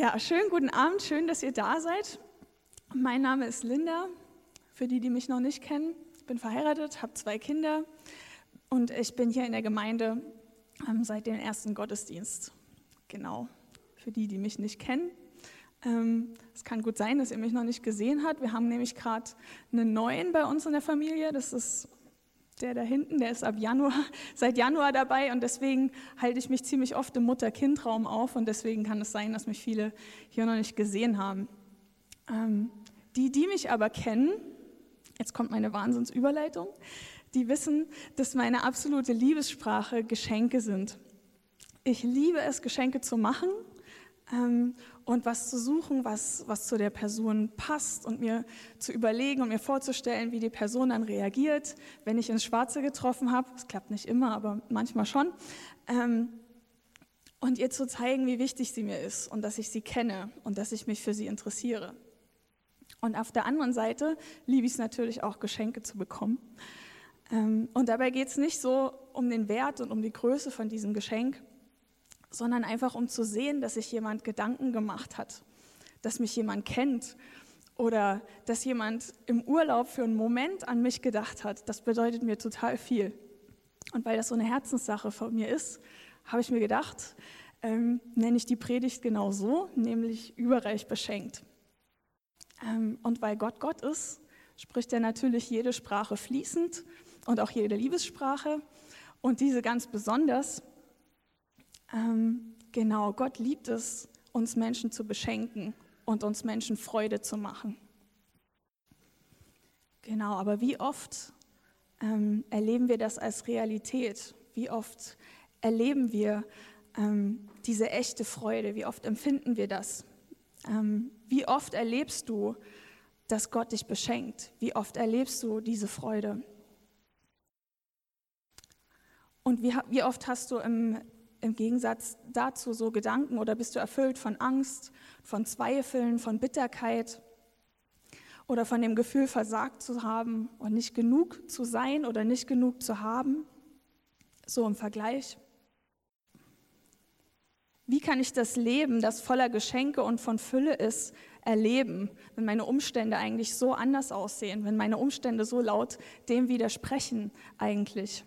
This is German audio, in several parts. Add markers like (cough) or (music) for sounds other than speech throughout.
Ja, schönen guten Abend, schön, dass ihr da seid. Mein Name ist Linda, für die, die mich noch nicht kennen. Ich bin verheiratet, habe zwei Kinder und ich bin hier in der Gemeinde ähm, seit dem ersten Gottesdienst. Genau, für die, die mich nicht kennen. Ähm, es kann gut sein, dass ihr mich noch nicht gesehen habt. Wir haben nämlich gerade einen neuen bei uns in der Familie. Das ist der da hinten, der ist ab Januar, (laughs) seit Januar dabei und deswegen halte ich mich ziemlich oft im Mutter-Kind-Raum auf und deswegen kann es sein, dass mich viele hier noch nicht gesehen haben. Ähm, die, die mich aber kennen, jetzt kommt meine Wahnsinnsüberleitung, die wissen, dass meine absolute Liebessprache Geschenke sind. Ich liebe es, Geschenke zu machen ähm, und was zu suchen, was, was zu der Person passt und mir zu überlegen und mir vorzustellen, wie die Person dann reagiert, wenn ich ins Schwarze getroffen habe. Es klappt nicht immer, aber manchmal schon. Ähm, und ihr zu zeigen, wie wichtig sie mir ist und dass ich sie kenne und dass ich mich für sie interessiere. Und auf der anderen Seite liebe ich es natürlich auch, Geschenke zu bekommen. Ähm, und dabei geht es nicht so um den Wert und um die Größe von diesem Geschenk, sondern einfach um zu sehen, dass sich jemand Gedanken gemacht hat, dass mich jemand kennt oder dass jemand im Urlaub für einen Moment an mich gedacht hat. Das bedeutet mir total viel. Und weil das so eine Herzenssache von mir ist, habe ich mir gedacht, ähm, nenne ich die Predigt genau so, nämlich überreich beschenkt. Ähm, und weil Gott Gott ist, spricht er natürlich jede Sprache fließend und auch jede Liebessprache und diese ganz besonders. Ähm, genau, Gott liebt es, uns Menschen zu beschenken und uns Menschen Freude zu machen. Genau, aber wie oft ähm, erleben wir das als Realität? Wie oft erleben wir ähm, diese echte Freude? Wie oft empfinden wir das? Ähm, wie oft erlebst du, dass Gott dich beschenkt? Wie oft erlebst du diese Freude? Und wie, wie oft hast du im im Gegensatz dazu so Gedanken oder bist du erfüllt von Angst, von Zweifeln, von Bitterkeit oder von dem Gefühl, versagt zu haben und nicht genug zu sein oder nicht genug zu haben? So im Vergleich. Wie kann ich das Leben, das voller Geschenke und von Fülle ist, erleben, wenn meine Umstände eigentlich so anders aussehen, wenn meine Umstände so laut dem widersprechen eigentlich?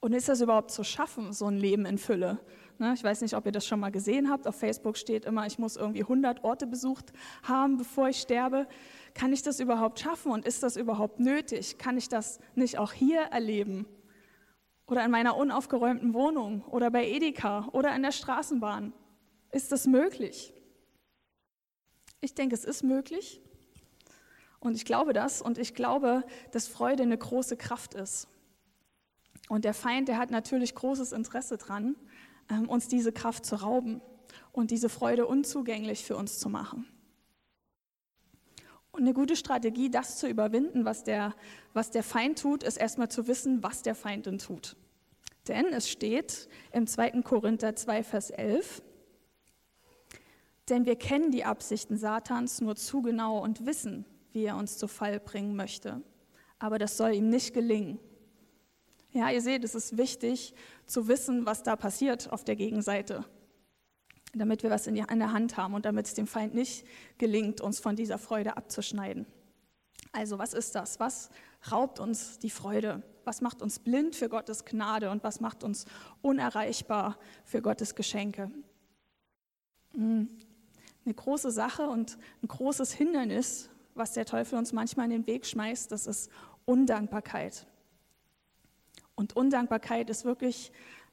Und ist das überhaupt zu schaffen, so ein Leben in Fülle? Ne, ich weiß nicht, ob ihr das schon mal gesehen habt. Auf Facebook steht immer, ich muss irgendwie 100 Orte besucht haben, bevor ich sterbe. Kann ich das überhaupt schaffen und ist das überhaupt nötig? Kann ich das nicht auch hier erleben? Oder in meiner unaufgeräumten Wohnung oder bei Edeka oder in der Straßenbahn? Ist das möglich? Ich denke, es ist möglich. Und ich glaube das und ich glaube, dass Freude eine große Kraft ist. Und der Feind, der hat natürlich großes Interesse dran, ähm, uns diese Kraft zu rauben und diese Freude unzugänglich für uns zu machen. Und eine gute Strategie, das zu überwinden, was der, was der Feind tut, ist erstmal zu wissen, was der Feind denn tut. Denn es steht im 2. Korinther 2, Vers 11, denn wir kennen die Absichten Satans nur zu genau und wissen, wie er uns zu Fall bringen möchte. Aber das soll ihm nicht gelingen. Ja, ihr seht, es ist wichtig zu wissen, was da passiert auf der Gegenseite, damit wir was in, der Hand haben und damit es dem Feind nicht gelingt, uns von dieser Freude abzuschneiden. Also was ist das? Was raubt uns die Freude? Was macht uns blind für Gottes Gnade und was macht uns unerreichbar für Gottes Geschenke? Hm, eine große Sache und ein großes Hindernis, was der Teufel uns manchmal in den Weg schmeißt, das ist Undankbarkeit. Und Undankbarkeit ist wirklich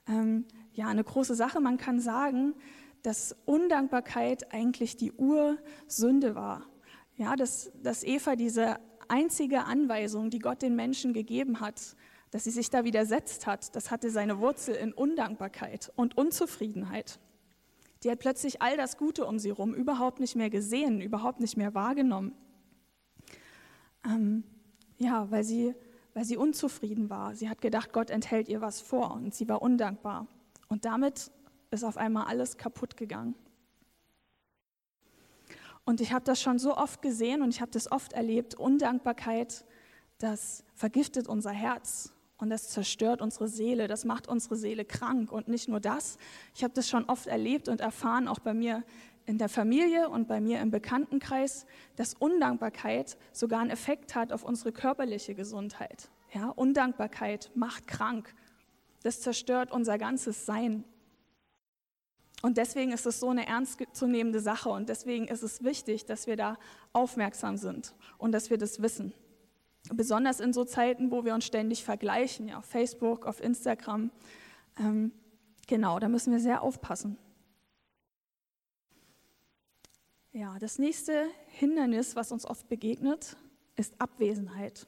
ähm, ja, eine große Sache. Man kann sagen, dass Undankbarkeit eigentlich die Ursünde war. Ja, dass, dass Eva diese einzige Anweisung, die Gott den Menschen gegeben hat, dass sie sich da widersetzt hat, das hatte seine Wurzel in Undankbarkeit und Unzufriedenheit. Die hat plötzlich all das Gute um sie herum überhaupt nicht mehr gesehen, überhaupt nicht mehr wahrgenommen. Ähm, ja, weil sie weil sie unzufrieden war. Sie hat gedacht, Gott enthält ihr was vor und sie war undankbar. Und damit ist auf einmal alles kaputt gegangen. Und ich habe das schon so oft gesehen und ich habe das oft erlebt. Undankbarkeit, das vergiftet unser Herz und das zerstört unsere Seele, das macht unsere Seele krank. Und nicht nur das, ich habe das schon oft erlebt und erfahren, auch bei mir in der Familie und bei mir im Bekanntenkreis, dass Undankbarkeit sogar einen Effekt hat auf unsere körperliche Gesundheit. Ja, Undankbarkeit macht krank. Das zerstört unser ganzes Sein. Und deswegen ist es so eine ernstzunehmende Sache und deswegen ist es wichtig, dass wir da aufmerksam sind und dass wir das wissen. Besonders in so Zeiten, wo wir uns ständig vergleichen, ja, auf Facebook, auf Instagram. Ähm, genau, da müssen wir sehr aufpassen. Ja, das nächste Hindernis, was uns oft begegnet, ist Abwesenheit.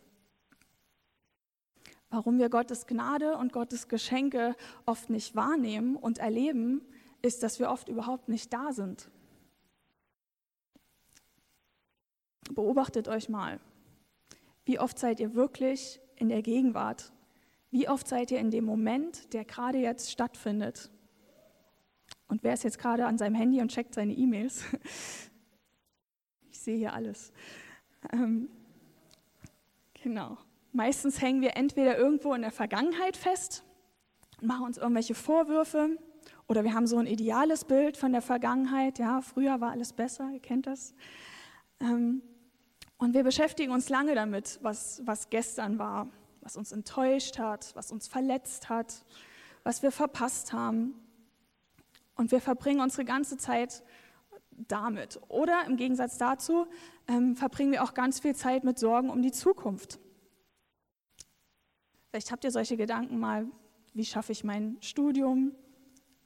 Warum wir Gottes Gnade und Gottes Geschenke oft nicht wahrnehmen und erleben, ist, dass wir oft überhaupt nicht da sind. Beobachtet euch mal. Wie oft seid ihr wirklich in der Gegenwart? Wie oft seid ihr in dem Moment, der gerade jetzt stattfindet? Und wer ist jetzt gerade an seinem Handy und checkt seine E-Mails? Sehe hier alles. Ähm, genau. Meistens hängen wir entweder irgendwo in der Vergangenheit fest, machen uns irgendwelche Vorwürfe oder wir haben so ein ideales Bild von der Vergangenheit. Ja, früher war alles besser, ihr kennt das. Ähm, und wir beschäftigen uns lange damit, was, was gestern war, was uns enttäuscht hat, was uns verletzt hat, was wir verpasst haben. Und wir verbringen unsere ganze Zeit damit. Oder im Gegensatz dazu ähm, verbringen wir auch ganz viel Zeit mit Sorgen um die Zukunft. Vielleicht habt ihr solche Gedanken mal, wie schaffe ich mein Studium?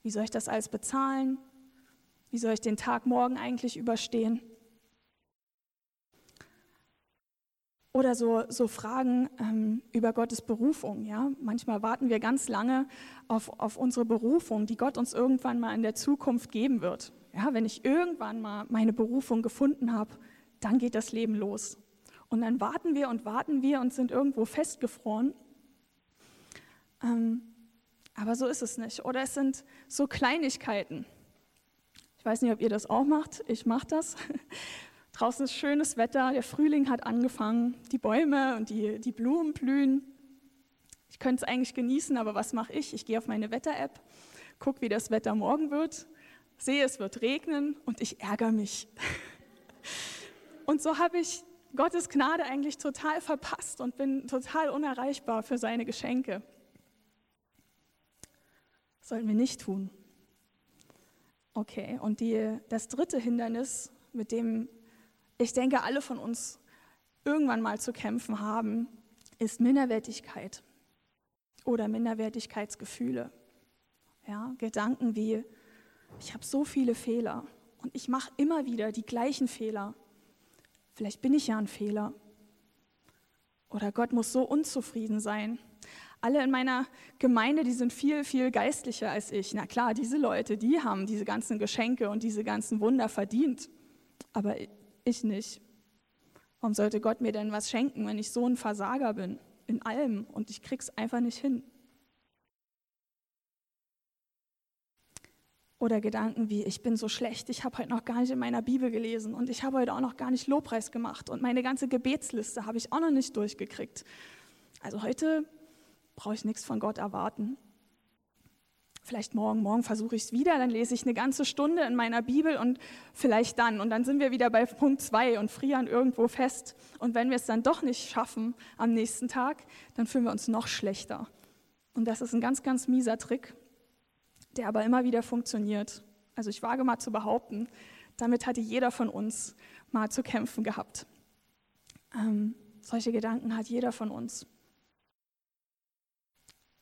Wie soll ich das alles bezahlen? Wie soll ich den Tag morgen eigentlich überstehen? Oder so, so Fragen ähm, über Gottes Berufung. Ja? Manchmal warten wir ganz lange auf, auf unsere Berufung, die Gott uns irgendwann mal in der Zukunft geben wird. Ja, wenn ich irgendwann mal meine Berufung gefunden habe, dann geht das Leben los. Und dann warten wir und warten wir und sind irgendwo festgefroren. Ähm, aber so ist es nicht. Oder es sind so Kleinigkeiten. Ich weiß nicht, ob ihr das auch macht. Ich mache das. (laughs) Draußen ist schönes Wetter, der Frühling hat angefangen, die Bäume und die, die Blumen blühen. Ich könnte es eigentlich genießen, aber was mache ich? Ich gehe auf meine Wetter-App, gucke, wie das Wetter morgen wird sehe, es wird regnen und ich ärgere mich. (laughs) Und so habe ich Gottes Gnade eigentlich total verpasst und bin total unerreichbar für seine Geschenke. Das sollten wir nicht tun. Okay, und die, das dritte Hindernis, mit dem ich denke, alle von uns irgendwann mal zu kämpfen haben, ist Minderwertigkeit oder Minderwertigkeitsgefühle. Ja, Gedanken wie, ich habe so viele Fehler und ich mache immer wieder die gleichen Fehler. Vielleicht bin ich ja ein Fehler. Oder Gott muss so unzufrieden sein. Alle in meiner Gemeinde, die sind viel, viel geistlicher als ich. Na klar, diese Leute, die haben diese ganzen Geschenke und diese ganzen Wunder verdient. Aber ich nicht. Warum sollte Gott mir denn was schenken, wenn ich so ein Versager bin? In allem und ich krieg's einfach nicht hin. Oder Gedanken wie, ich bin so schlecht, ich habe heute noch gar nicht in meiner Bibel gelesen und ich habe heute auch noch gar nicht Lobpreis gemacht und meine ganze Gebetsliste habe ich auch noch nicht durchgekriegt. Also heute brauche ich nichts von Gott erwarten. Vielleicht morgen, morgen versuche ich es wieder, dann lese ich eine ganze Stunde in meiner Bibel und vielleicht dann. Und dann sind wir wieder bei Punkt 2 und frieren irgendwo fest. Und wenn wir es dann doch nicht schaffen am nächsten Tag, dann fühlen wir uns noch schlechter. Und das ist ein ganz, ganz mieser Trick der aber immer wieder funktioniert. Also ich wage mal zu behaupten, damit hatte jeder von uns mal zu kämpfen gehabt. Ähm, solche Gedanken hat jeder von uns.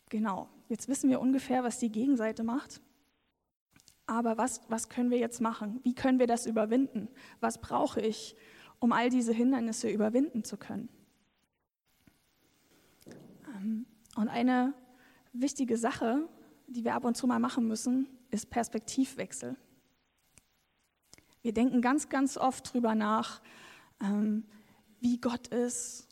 Genau, jetzt wissen wir ungefähr, was die Gegenseite macht. Aber was, was können wir jetzt machen? Wie können wir das überwinden? Was brauche ich, um all diese Hindernisse überwinden zu können? Ähm, und eine wichtige Sache, die wir ab und zu mal machen müssen, ist Perspektivwechsel. Wir denken ganz, ganz oft drüber nach, ähm, wie Gott ist,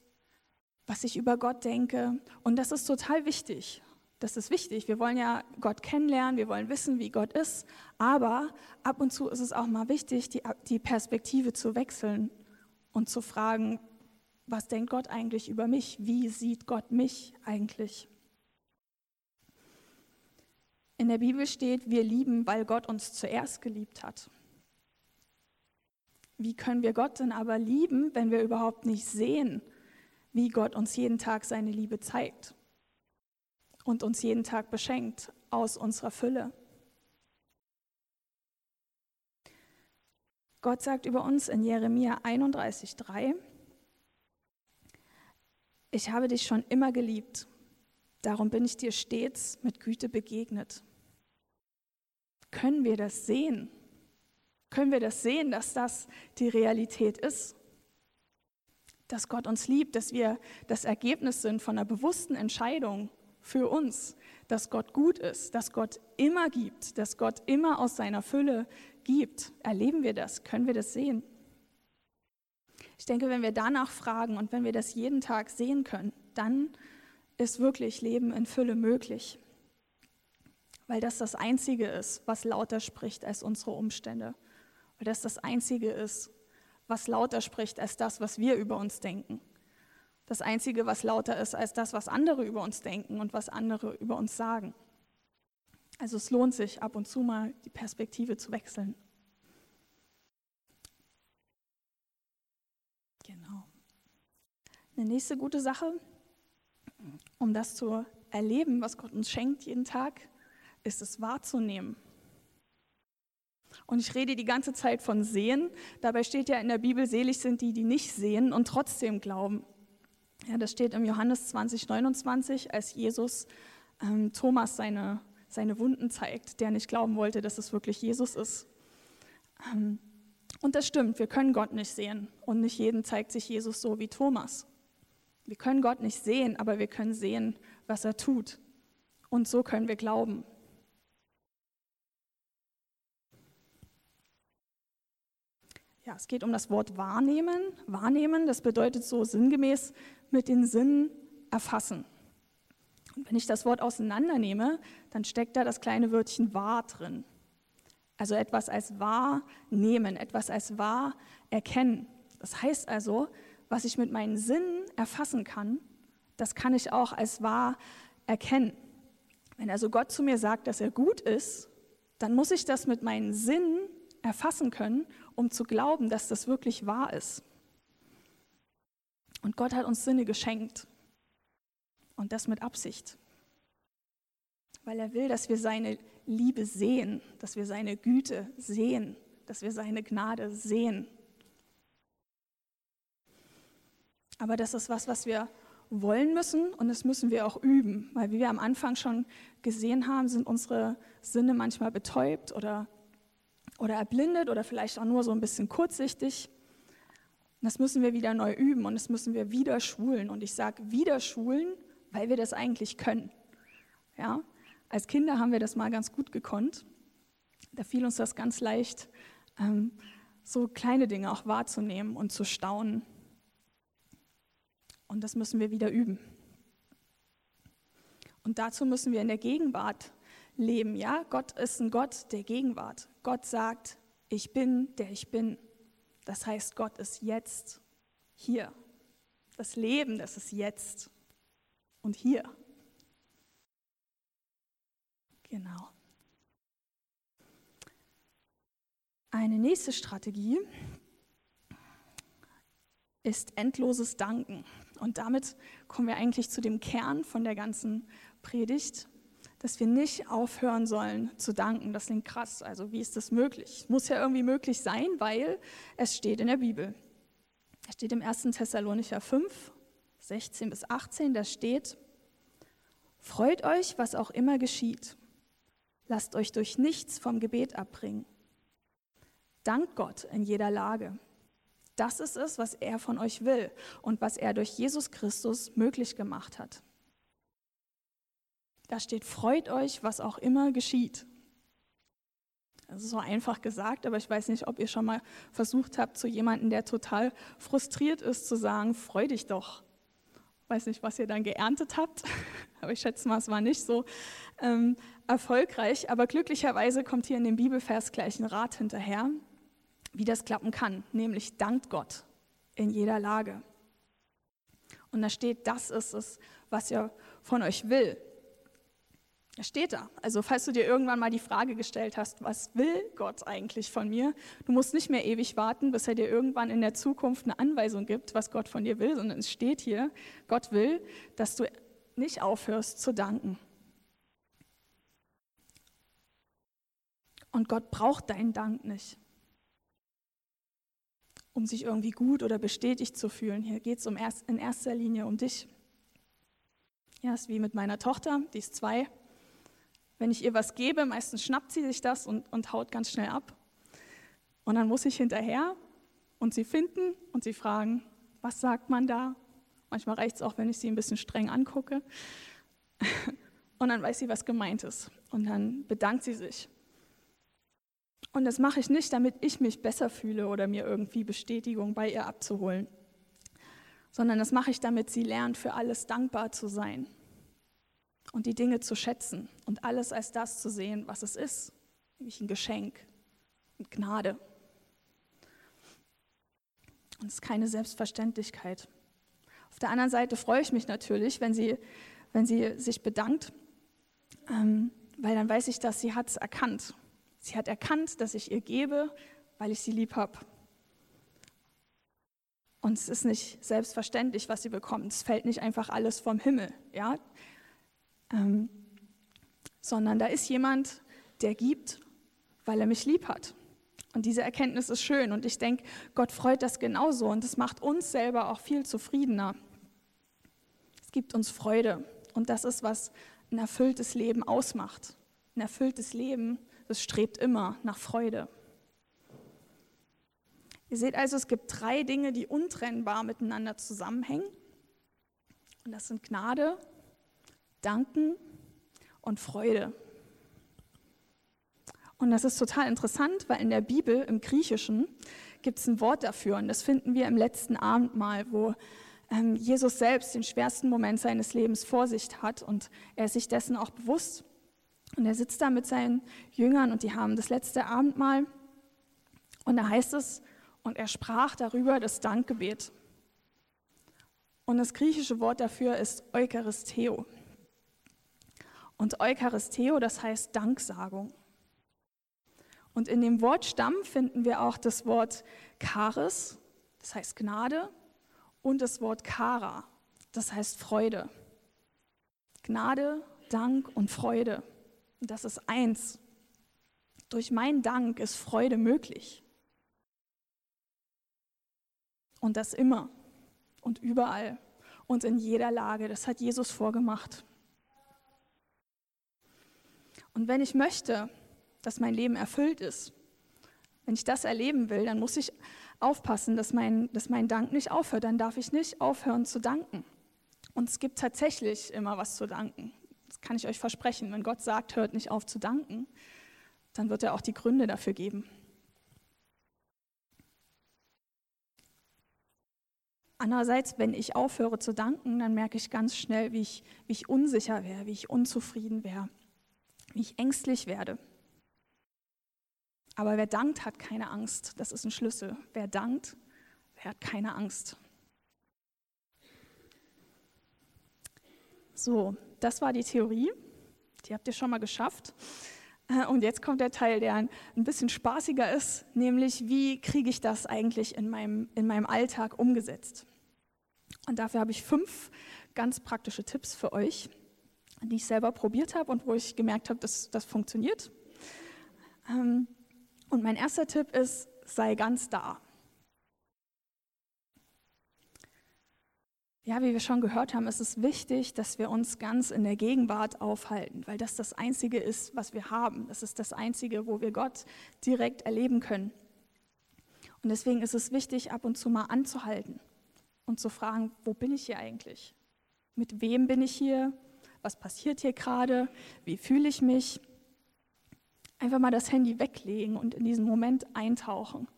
was ich über Gott denke. Und das ist total wichtig. Das ist wichtig. Wir wollen ja Gott kennenlernen, wir wollen wissen, wie Gott ist. Aber ab und zu ist es auch mal wichtig, die, die Perspektive zu wechseln und zu fragen, was denkt Gott eigentlich über mich? Wie sieht Gott mich eigentlich? In der Bibel steht, wir lieben, weil Gott uns zuerst geliebt hat. Wie können wir Gott denn aber lieben, wenn wir überhaupt nicht sehen, wie Gott uns jeden Tag seine Liebe zeigt und uns jeden Tag beschenkt aus unserer Fülle? Gott sagt über uns in Jeremia 31,3, ich habe dich schon immer geliebt, darum bin ich dir stets mit Güte begegnet. Können wir das sehen? Können wir das sehen, dass das die Realität ist? Dass Gott uns liebt, dass wir das Ergebnis sind von einer bewussten Entscheidung für uns, dass Gott gut ist, dass Gott immer gibt, dass Gott immer aus seiner Fülle gibt. Erleben wir das? Können wir das sehen? Ich denke, wenn wir danach fragen und wenn wir das jeden Tag sehen können, dann ist wirklich Leben in Fülle möglich. Weil das das Einzige ist, was lauter spricht als unsere Umstände. Weil das das Einzige ist, was lauter spricht als das, was wir über uns denken. Das Einzige, was lauter ist als das, was andere über uns denken und was andere über uns sagen. Also es lohnt sich ab und zu mal die Perspektive zu wechseln. Genau. Eine nächste gute Sache, um das zu erleben, was Gott uns schenkt jeden Tag, ist es wahrzunehmen. Und ich rede die ganze Zeit von sehen. Dabei steht ja in der Bibel, selig sind die, die nicht sehen und trotzdem glauben. Ja, das steht im Johannes 20, 29, als Jesus ähm, Thomas seine seine Wunden zeigt, der nicht glauben wollte, dass es wirklich Jesus ist. Ähm, und das stimmt, wir können Gott nicht sehen und nicht jedem zeigt sich Jesus so wie Thomas. Wir können Gott nicht sehen, aber wir können sehen, was er tut. Und so können wir glauben. Ja, es geht um das Wort wahrnehmen. Wahrnehmen, das bedeutet so sinngemäß mit den Sinnen erfassen. Und wenn ich das Wort auseinandernehme, dann steckt da das kleine Wörtchen wahr drin. Also etwas als wahr nehmen, etwas als wahr erkennen. Das heißt also, was ich mit meinen Sinnen erfassen kann, das kann ich auch als wahr erkennen. Wenn also Gott zu mir sagt, dass er gut ist, dann muss ich das mit meinen Sinnen erfassen können, um zu glauben, dass das wirklich wahr ist. Und Gott hat uns Sinne geschenkt. Und das mit Absicht. Weil er will, dass wir seine Liebe sehen, dass wir seine Güte sehen, dass wir seine Gnade sehen. Aber das ist was, was wir wollen müssen und das müssen wir auch üben, weil wie wir am Anfang schon gesehen haben, sind unsere Sinne manchmal betäubt oder, oder erblindet oder vielleicht auch nur so ein bisschen kurzsichtig. das müssen wir wieder neu üben und das müssen wir wieder schulen. Und ich sage wieder schulen, weil wir das eigentlich können. Ja? Als Kinder haben wir das mal ganz gut gekonnt. Da fiel uns das ganz leicht, ähm, so kleine Dinge auch wahrzunehmen und zu staunen. Und das müssen wir wieder üben. Und dazu müssen wir in der Gegenwart leben. Ja, Gott ist ein Gott der Gegenwart. Gott sagt, ich bin, der ich bin. Das heißt, Gott ist jetzt hier. Das Leben, das ist jetzt und hier. Genau. Eine nächste Strategie ist endloses Danken. Und damit kommen wir eigentlich zu dem Kern von der ganzen Predigt, dass wir nicht aufhören sollen zu danken. Das klingt krass. Also wie ist das möglich? Muss ja irgendwie möglich sein, weil es steht in der Bibel. Es steht im 1. Thessalonicher 5, 16 bis 18, da steht, Freut euch, was auch immer geschieht. Lasst euch durch nichts vom Gebet abbringen. Dankt Gott in jeder Lage. Das ist es, was er von euch will und was er durch Jesus Christus möglich gemacht hat. Da steht, freut euch, was auch immer geschieht. Das ist so einfach gesagt, aber ich weiß nicht, ob ihr schon mal versucht habt, zu jemandem, der total frustriert ist, zu sagen, freu dich doch. Weiß nicht, was ihr dann geerntet habt, (laughs) aber ich schätze mal, es war nicht so ähm, erfolgreich. Aber glücklicherweise kommt hier in dem Bibelvers gleich ein Rat hinterher, wie das klappen kann, nämlich dankt Gott in jeder Lage. Und da steht, das ist es, was er von euch will. Steht da. Also falls du dir irgendwann mal die Frage gestellt hast, was will Gott eigentlich von mir? Du musst nicht mehr ewig warten, bis er dir irgendwann in der Zukunft eine Anweisung gibt, was Gott von dir will, sondern es steht hier, Gott will, dass du nicht aufhörst zu danken. Und Gott braucht deinen Dank nicht, um sich irgendwie gut oder bestätigt zu fühlen. Hier geht es um erst, in erster Linie um dich. Ja, ist wie mit meiner Tochter, die ist zwei. Wenn ich ihr was gebe, meistens schnappt sie sich das und, und haut ganz schnell ab. Und dann muss ich hinterher und sie finden und sie fragen, was sagt man da? Manchmal reicht es auch, wenn ich sie ein bisschen streng angucke. (laughs) Und dann weiß sie, was gemeint ist. Und dann bedankt sie sich. Und das mache ich nicht, damit ich mich besser fühle oder mir irgendwie Bestätigung bei ihr abzuholen, sondern das mache ich, damit sie lernt, für alles dankbar zu sein und die Dinge zu schätzen und alles als das zu sehen, was es ist, nämlich ein Geschenk und Gnade. Und es ist keine Selbstverständlichkeit. Auf der anderen Seite freue ich mich natürlich, wenn sie, wenn sie sich bedankt, ähm, weil dann weiß ich, dass sie hat es erkannt. Sie hat erkannt, dass ich ihr gebe, weil ich sie lieb habe. Und es ist nicht selbstverständlich, was sie bekommt. Es fällt nicht einfach alles vom Himmel. Ja? Ähm, sondern da ist jemand, der gibt, weil er mich lieb hat. Und diese Erkenntnis ist schön und ich denke, Gott freut das genauso und es macht uns selber auch viel zufriedener. Es gibt uns Freude und das ist, was ein erfülltes Leben ausmacht. Ein erfülltes Leben, das strebt immer nach Freude. Ihr seht also, es gibt drei Dinge, die untrennbar miteinander zusammenhängen. Und das sind Gnade, Danken und Freude. Und das ist total interessant, weil in der Bibel, im Griechischen, gibt es ein Wort dafür. Und das finden wir im letzten Abendmahl, wo ähm, Jesus selbst den schwersten Moment seines Lebens vor sich hat und er ist sich dessen auch bewusst. Und er sitzt da mit seinen Jüngern und die haben das letzte Abendmahl. Und da heißt es, und er sprach darüber das Dankgebet. Und das griechische Wort dafür ist Eucharisteo. Und Eucharisteo, das heißt Danksagung. Und in dem Wortstamm finden wir auch das Wort Charis, das heißt Gnade, und das Wort Kara, das heißt Freude. Gnade, Dank und Freude. Das ist eins. Durch meinen Dank ist Freude möglich. Und das immer und überall und in jeder Lage. Das hat Jesus vorgemacht. Und wenn ich möchte, dass mein Leben erfüllt ist, wenn ich das erleben will, dann muss ich aufpassen, dass mein, dass mein Dank nicht aufhört. Dann darf ich nicht aufhören zu danken. Und es gibt tatsächlich immer was zu danken. Das kann ich euch versprechen. Wenn Gott sagt, hört nicht auf zu danken, dann wird er auch die Gründe dafür geben. Andererseits, wenn ich aufhöre zu danken, dann merke ich ganz schnell, wie ich, wie ich unsicher wäre, wie ich unzufrieden wäre wie ich ängstlich werde. Aber wer dankt, hat keine Angst. Das ist ein Schlüssel. Wer dankt, der hat keine Angst. So, das war die Theorie. Die habt ihr schon mal geschafft. Äh, und jetzt kommt der Teil, der ein bisschen spaßiger ist, nämlich wie kriege ich das eigentlich in meinem, in meinem Alltag umgesetzt. Und dafür habe ich fünf ganz praktische Tipps für euch die ich selber probiert habe und wo ich gemerkt habe, dass das funktioniert. Ähm, und mein erster Tipp ist, sei ganz da. Ja, wie wir schon gehört haben, ist es wichtig, dass wir uns ganz in der Gegenwart aufhalten, weil das das Einzige ist, was wir haben. Das ist das Einzige, wo wir Gott direkt erleben können. Und deswegen ist es wichtig, ab und zu mal anzuhalten und zu fragen, wo bin ich hier eigentlich? Mit wem bin ich hier? Was passiert hier gerade, wie fühle ich mich. Einfach mal das Handy weglegen und in diesen Moment eintauchen.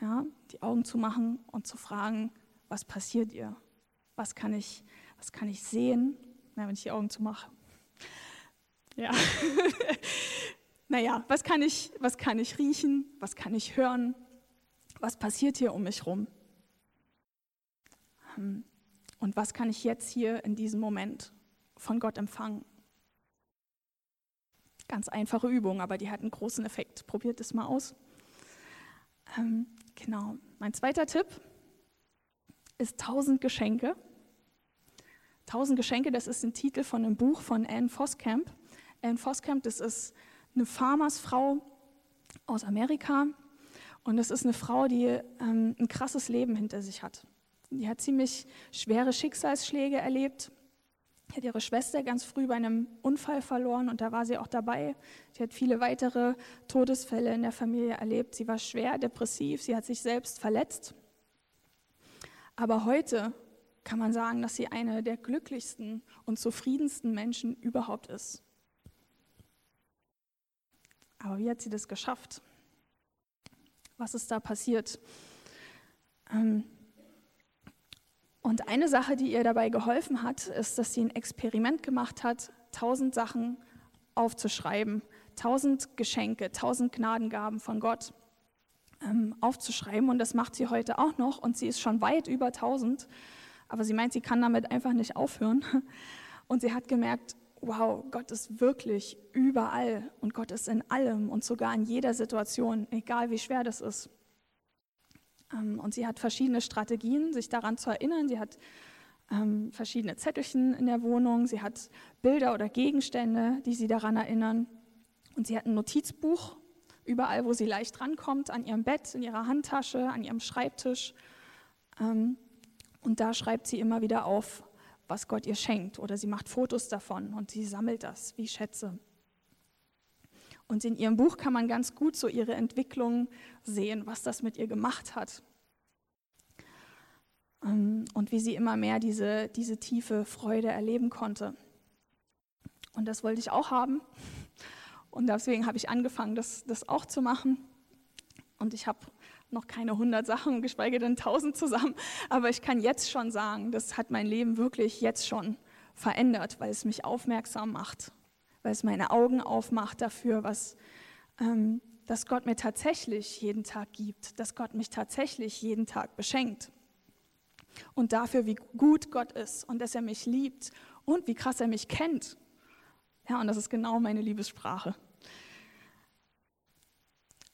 Ja, die Augen zu machen und zu fragen, was passiert ihr? Was kann ich, was kann ich sehen, Na, wenn ich die Augen zu mache? Ja. (laughs) naja, was kann, ich, was kann ich riechen? Was kann ich hören? Was passiert hier um mich rum? Hm. Und was kann ich jetzt hier in diesem Moment von Gott empfangen. Ganz einfache Übung, aber die hat einen großen Effekt. Probiert es mal aus. Ähm, genau. Mein zweiter Tipp ist 1000 Geschenke. 1000 Geschenke, das ist ein Titel von einem Buch von Anne Voskamp. Anne Voskamp, das ist eine Farmersfrau aus Amerika. Und das ist eine Frau, die ähm, ein krasses Leben hinter sich hat. Die hat ziemlich schwere Schicksalsschläge erlebt. Hat ihre Schwester ganz früh bei einem Unfall verloren und da war sie auch dabei. Sie hat viele weitere Todesfälle in der Familie erlebt. Sie war schwer depressiv, sie hat sich selbst verletzt. Aber heute kann man sagen, dass sie eine der glücklichsten und zufriedensten Menschen überhaupt ist. Aber wie hat sie das geschafft? Was ist da passiert? Ähm, und eine Sache, die ihr dabei geholfen hat, ist, dass sie ein Experiment gemacht hat, tausend Sachen aufzuschreiben, tausend Geschenke, tausend Gnadengaben von Gott ähm, aufzuschreiben. Und das macht sie heute auch noch. Und sie ist schon weit über tausend. Aber sie meint, sie kann damit einfach nicht aufhören. (laughs) Und sie hat gemerkt, wow, Gott ist wirklich überall und Gott ist in allem und sogar in jeder Situation, egal wie schwer das ist. Ähm, und sie hat verschiedene Strategien, sich daran zu erinnern. Sie hat ähm, verschiedene Zettelchen in der Wohnung. Sie hat Bilder oder Gegenstände, die sie daran erinnern. Und sie hat ein Notizbuch überall, wo sie leicht rankommt, an ihrem Bett, in ihrer Handtasche, an ihrem Schreibtisch. Ähm, und da schreibt sie immer wieder auf, was Gott ihr schenkt. Oder sie macht Fotos davon und sie sammelt das wie Schätze. Und in ihrem Buch kann man ganz gut so ihre Entwicklung sehen, was das mit ihr gemacht hat. Ähm, und wie sie immer mehr diese, diese tiefe Freude erleben konnte. Und das wollte ich auch haben. Und deswegen habe ich angefangen, das, das auch zu machen. Und ich habe noch keine 100 Sachen, geschweige denn 1000 zusammen. Aber ich kann jetzt schon sagen, das hat mein Leben wirklich jetzt schon verändert, weil es mich aufmerksam macht weil es meine Augen aufmacht dafür, was, ähm, dass Gott mir tatsächlich jeden Tag gibt, dass Gott mich tatsächlich jeden Tag beschenkt. Und dafür, wie gut Gott ist und dass er mich liebt und wie krass er mich kennt. Ja, und das ist genau meine Liebessprache.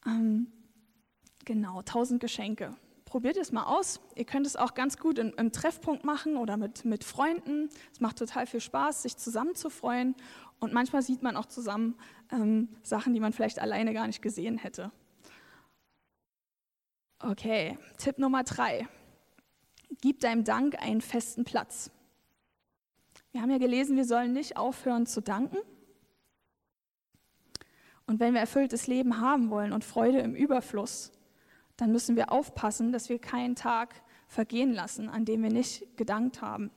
Ähm, genau, tausend Geschenke probiert es mal aus. Ihr könnt es auch ganz gut im, im Treffpunkt machen oder mit, mit Freunden. Es macht total viel Spaß, sich zusammen zu freuen. Und manchmal sieht man auch zusammen ähm, Sachen, die man vielleicht alleine gar nicht gesehen hätte. Okay, Tipp Nummer drei. Gib deinem Dank einen festen Platz. Wir haben ja gelesen, wir sollen nicht aufhören zu danken. Und wenn wir erfülltes Leben haben wollen und Freude im Überfluss, dann müssen wir aufpassen, dass wir keinen Tag vergehen lassen, an dem wir nicht gedankt haben.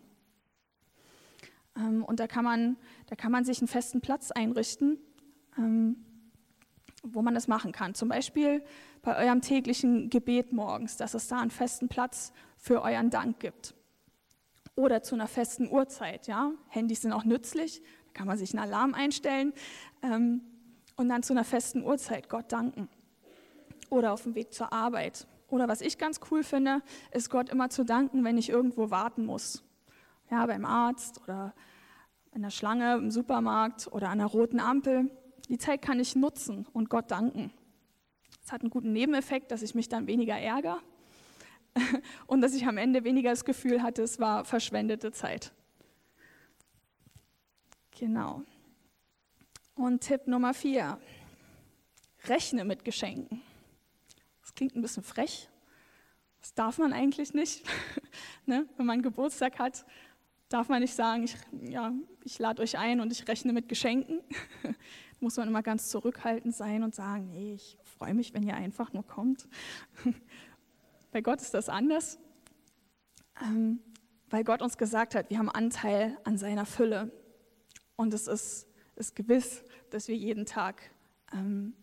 Ähm, und da kann, man, da kann man sich einen festen Platz einrichten, ähm, wo man das machen kann. Zum Beispiel bei eurem täglichen Gebet morgens, dass es da einen festen Platz für euren Dank gibt. Oder zu einer festen Uhrzeit. Ja? Handys sind auch nützlich, da kann man sich einen Alarm einstellen ähm, und dann zu einer festen Uhrzeit Gott danken oder auf dem Weg zur Arbeit. Oder was ich ganz cool finde, ist Gott immer zu danken, wenn ich irgendwo warten muss. Ja, beim Arzt oder in der Schlange im Supermarkt oder an der roten Ampel. Die Zeit kann ich nutzen und Gott danken. Es hat einen guten Nebeneffekt, dass ich mich dann weniger ärgere (laughs) und dass ich am Ende weniger das Gefühl hatte, es war verschwendete Zeit. Genau. Und Tipp Nummer vier, rechne mit Geschenken klingt ein bisschen frech. Das darf man eigentlich nicht. (laughs) ne? Wenn man Geburtstag hat, darf man nicht sagen, ich, ja, ich lade euch ein und ich rechne mit Geschenken. (laughs) muss man immer ganz zurückhaltend sein und sagen, nee, ich freue mich, wenn ihr einfach nur kommt. (laughs) Bei Gott ist das anders, ähm, weil Gott uns gesagt hat, wir haben Anteil an seiner Fülle. Und es ist, ist gewiss, dass wir jeden Tag ähm,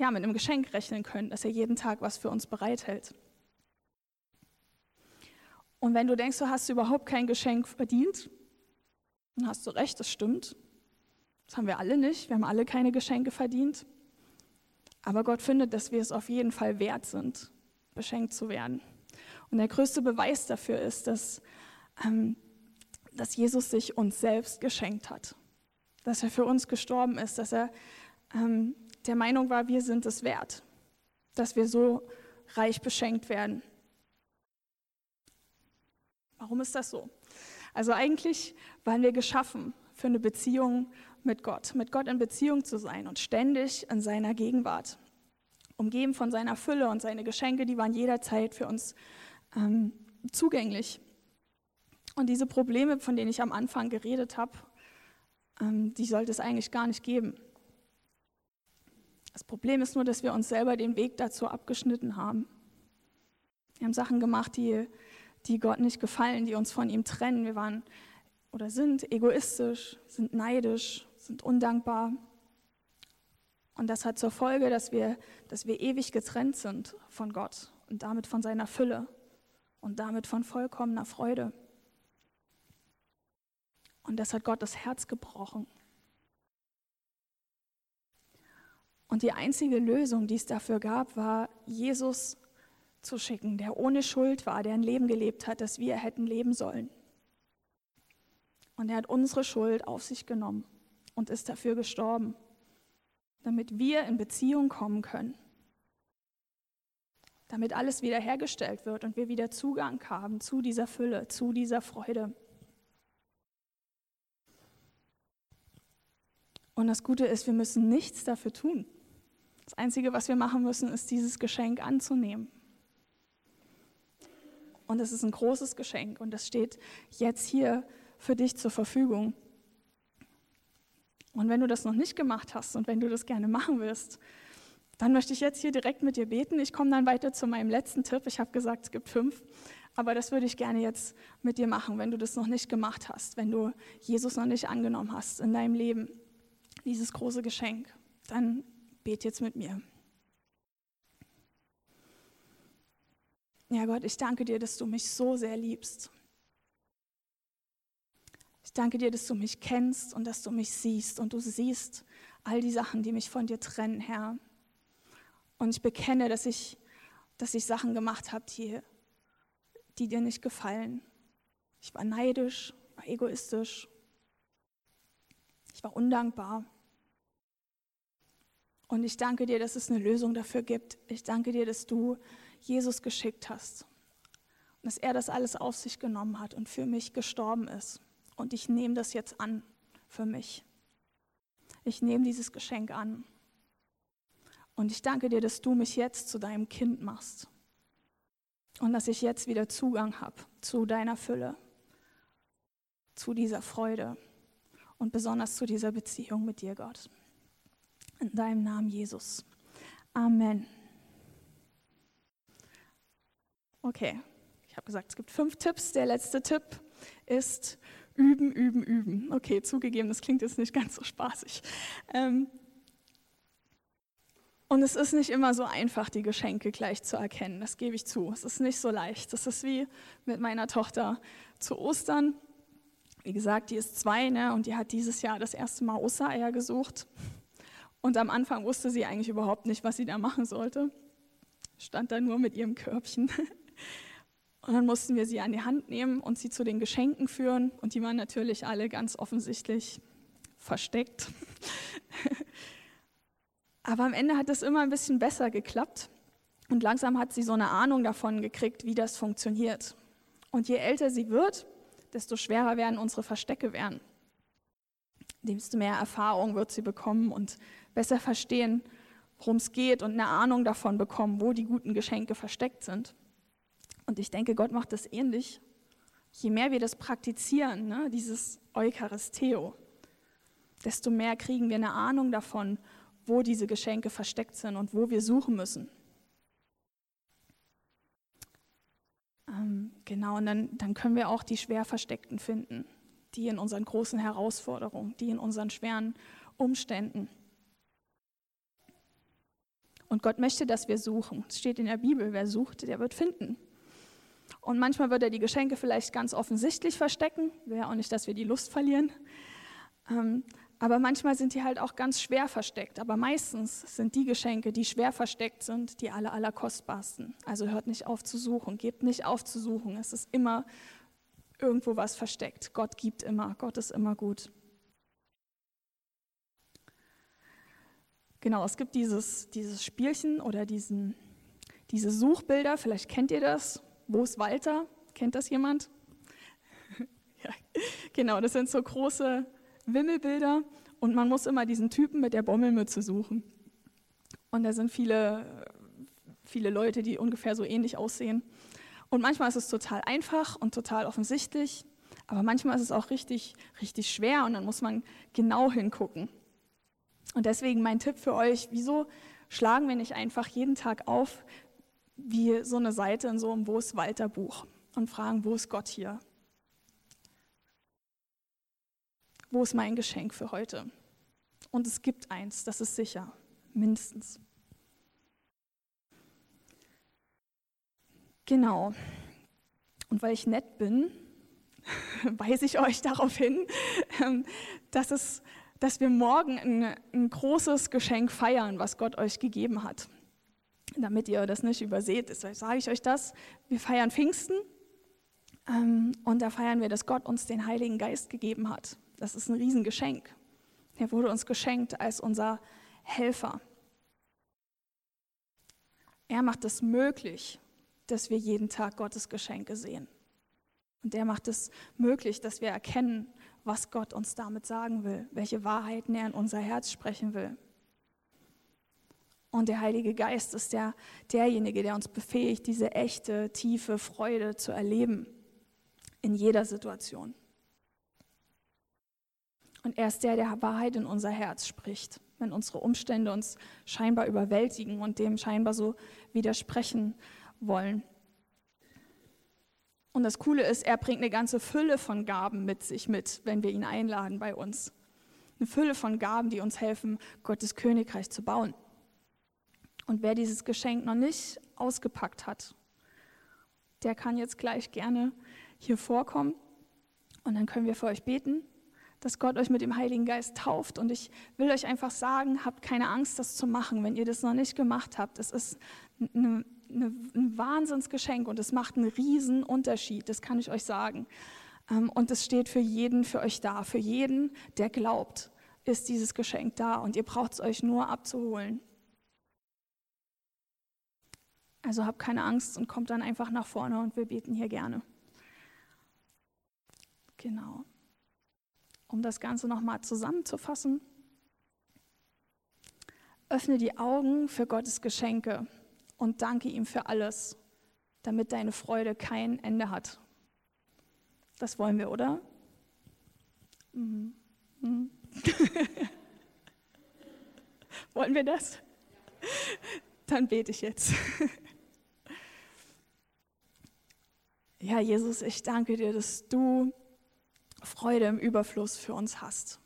ja, mit einem Geschenk rechnen können, dass er jeden Tag was für uns bereithält. Und wenn du denkst, du hast überhaupt kein Geschenk verdient, dann hast du recht, das stimmt. Das haben wir alle nicht. Wir haben alle keine Geschenke verdient. Aber Gott findet, dass wir es auf jeden Fall wert sind, beschenkt zu werden. Und der größte Beweis dafür ist, dass, ähm, dass Jesus sich uns selbst geschenkt hat. Dass er für uns gestorben ist, dass er ähm, der Meinung war, wir sind es wert, dass wir so reich beschenkt werden. Warum ist das so? Also eigentlich waren wir geschaffen für eine Beziehung mit Gott, mit Gott in Beziehung zu sein und ständig in seiner Gegenwart, umgeben von seiner Fülle und seine Geschenke, die waren jederzeit für uns ähm, zugänglich. Und diese Probleme, von denen ich am Anfang geredet habe, ähm, die sollte es eigentlich gar nicht geben. Das Problem ist nur, dass wir uns selber den Weg dazu abgeschnitten haben. Wir haben Sachen gemacht, die, die Gott nicht gefallen, die uns von ihm trennen. Wir waren oder sind egoistisch, sind neidisch, sind undankbar. Und das hat zur Folge, dass wir, dass wir ewig getrennt sind von Gott und damit von seiner Fülle und damit von vollkommener Freude. Und das hat Gott das Herz gebrochen. Und die einzige Lösung, die es dafür gab, war, Jesus zu schicken, der ohne Schuld war, der ein Leben gelebt hat, das wir hätten leben sollen. Und er hat unsere Schuld auf sich genommen und ist dafür gestorben, damit wir in Beziehung kommen können, damit alles wiederhergestellt wird und wir wieder Zugang haben zu dieser Fülle, zu dieser Freude. Und das Gute ist, wir müssen nichts dafür tun. Das Einzige, was wir machen müssen, ist dieses Geschenk anzunehmen. Und es ist ein großes Geschenk und das steht jetzt hier für dich zur Verfügung. Und wenn du das noch nicht gemacht hast und wenn du das gerne machen willst, dann möchte ich jetzt hier direkt mit dir beten. Ich komme dann weiter zu meinem letzten Tipp. Ich habe gesagt, es gibt fünf. Aber das würde ich gerne jetzt mit dir machen, wenn du das noch nicht gemacht hast, wenn du Jesus noch nicht angenommen hast in deinem Leben, dieses große Geschenk. Dann Bet jetzt mit mir. Ja, Gott, ich danke dir, dass du mich so sehr liebst. Ich danke dir, dass du mich kennst und dass du mich siehst und du siehst all die Sachen, die mich von dir trennen, Herr. Und ich bekenne, dass ich, dass ich Sachen gemacht habe, die, die dir nicht gefallen. Ich war neidisch, war egoistisch, ich war undankbar. Und ich danke dir, dass es eine Lösung dafür gibt. Ich danke dir, dass du Jesus geschickt hast. Und dass er das alles auf sich genommen hat und für mich gestorben ist. Und ich nehme das jetzt an für mich. Ich nehme dieses Geschenk an. Und ich danke dir, dass du mich jetzt zu deinem Kind machst. Und dass ich jetzt wieder Zugang habe zu deiner Fülle, zu dieser Freude und besonders zu dieser Beziehung mit dir, Gott. In deinem Namen, Jesus. Amen. Okay, ich habe gesagt, es gibt fünf Tipps. Der letzte Tipp ist üben, üben, üben. Okay, zugegeben, das klingt jetzt nicht ganz so spaßig. Ähm, und es ist nicht immer so einfach, die Geschenke gleich zu erkennen. Das gebe ich zu. Es ist nicht so leicht. Das ist wie mit meiner Tochter zu Ostern. Wie gesagt, die ist zwei ne, und die hat dieses Jahr das erste Mal Ostereier gesucht. Und am Anfang wusste sie eigentlich überhaupt nicht, was sie da machen sollte. Stand da nur mit ihrem Körbchen. (laughs) Und dann mussten wir sie an die Hand nehmen und sie zu den Geschenken führen. Und die waren natürlich alle ganz offensichtlich versteckt. (laughs) Aber am Ende hat es immer ein bisschen besser geklappt. Und langsam hat sie so eine Ahnung davon gekriegt, wie das funktioniert. Und je älter sie wird, desto schwerer werden unsere Verstecke werden. Desto mehr Erfahrung wird sie bekommen und besser verstehen, worum es geht und eine Ahnung davon bekommen, wo die guten Geschenke versteckt sind. Und ich denke, Gott macht das ähnlich. Je mehr wir das praktizieren, ne, dieses Eucharisteo, desto mehr kriegen wir eine Ahnung davon, wo diese Geschenke versteckt sind und wo wir suchen müssen. Ähm, genau, und dann, dann können wir auch die schwer versteckten finden, die in unseren großen Herausforderungen, die in unseren schweren Umständen. Und Gott möchte, dass wir suchen. Es steht in der Bibel, wer sucht, der wird finden. Und manchmal wird er die Geschenke vielleicht ganz offensichtlich verstecken, wäre auch nicht, dass wir die Lust verlieren. Ähm, aber manchmal sind die halt auch ganz schwer versteckt. Aber meistens sind die Geschenke, die schwer versteckt sind, die aller, aller kostbarsten. Also hört nicht auf zu suchen, gebt nicht auf zu suchen. Es ist immer irgendwo was versteckt. Gott gibt immer, Gott ist immer gut. Genau, es gibt dieses, dieses Spielchen oder diesen, diese Suchbilder, vielleicht kennt ihr das. Wo ist Walter? Kennt das jemand? (laughs) ja, genau, das sind so große Wimmelbilder und man muss immer diesen Typen mit der Bommelmütze suchen. Und da sind viele, viele Leute, die ungefähr so ähnlich aussehen. Und manchmal ist es total einfach und total offensichtlich, aber manchmal ist es auch richtig, richtig schwer und dann muss man genau hingucken. Und deswegen mein Tipp für euch, wieso schlagen wir nicht einfach jeden Tag auf, wie so eine Seite in so einem Wo ist Walter Buch und fragen, wo ist Gott hier? Wo ist mein Geschenk für heute? Und es gibt eins, das ist sicher, mindestens. Genau. Und weil ich nett bin, (laughs) weise ich euch darauf hin, ähm, dass, es, dass wir morgen ein, ein großes Geschenk feiern, was Gott euch gegeben hat. Damit ihr das nicht überseht, sage ich euch das. Wir feiern Pfingsten ähm, und da feiern wir, dass Gott uns den Heiligen Geist gegeben hat. Das ist ein Riesengeschenk. Er wurde uns geschenkt als unser Helfer. Er macht es möglich, dass wir jeden Tag Gottes Geschenke sehen. Und er macht es möglich, dass wir erkennen, was Gott uns damit sagen will, welche Wahrheiten er in unser Herz sprechen will. Und der Heilige Geist ist der, derjenige, der uns befähigt, diese echte, tiefe Freude zu erleben in jeder Situation. Und er ist der, der Wahrheit in unser Herz spricht, wenn unsere Umstände uns scheinbar überwältigen und dem scheinbar so widersprechen wollen. Und das Coole ist, er bringt eine ganze Fülle von Gaben mit sich mit, wenn wir ihn einladen bei uns. Eine Fülle von Gaben, die uns helfen, Gottes Königreich zu bauen. Und wer dieses Geschenk noch nicht ausgepackt hat, der kann jetzt gleich gerne hier vorkommen und dann können wir für euch beten, dass Gott euch mit dem Heiligen Geist tauft. Und ich will euch einfach sagen, habt keine Angst, das zu machen, wenn ihr das noch nicht gemacht habt. Es ist eine ein Wahnsinnsgeschenk und es macht einen riesen Unterschied, das kann ich euch sagen. Ähm, und es steht für jeden für euch da, für jeden, der glaubt, ist dieses Geschenk da und ihr braucht es euch nur abzuholen. Also habt keine Angst und kommt dann einfach nach vorne und wir beten hier gerne. Genau. Um das Ganze nochmal zusammenzufassen, öffne die Augen für Gottes Geschenke und danke ihm für alles, damit deine Freude kein Ende hat. Das wollen wir, oder? Mhm. Mhm. (laughs) wollen wir das? Dann bete ich jetzt. (laughs) ja, Jesus, ich danke dir, dass du Freude im Überfluss für uns hast.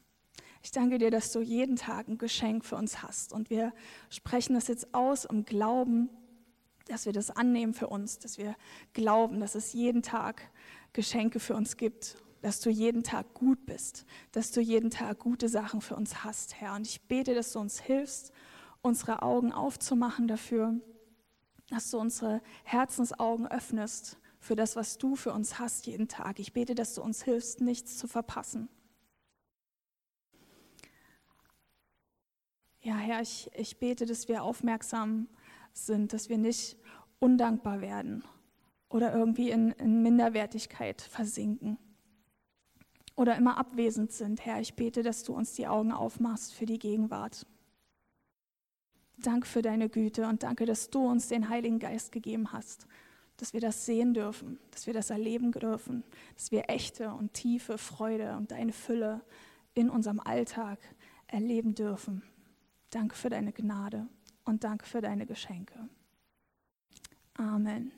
Ich danke dir, dass du jeden Tag ein Geschenk für uns hast. Und wir sprechen das jetzt aus im Glauben, dass wir das annehmen für uns, dass wir glauben, dass es jeden Tag Geschenke für uns gibt, dass du jeden Tag gut bist, dass du jeden Tag gute Sachen für uns hast, Herr. Und ich bete, dass du uns hilfst, unsere Augen aufzumachen dafür, dass du unsere Herzensaugen öffnest für das, was du für uns hast jeden Tag. Ich bete, dass du uns hilfst, nichts zu verpassen. Ja, Herr, ich, ich bete, dass wir aufmerksam sind, dass wir nicht undankbar werden oder irgendwie in, in Minderwertigkeit versinken oder immer abwesend sind. Herr, ich bete, dass du uns die Augen aufmachst für die Gegenwart. Danke für deine Güte und danke, dass du uns den Heiligen Geist gegeben hast, dass wir das sehen dürfen, dass wir das erleben dürfen, dass wir echte und tiefe Freude und deine Fülle in unserem Alltag erleben dürfen. Danke für deine Gnade und danke für deine Geschenke. Amen.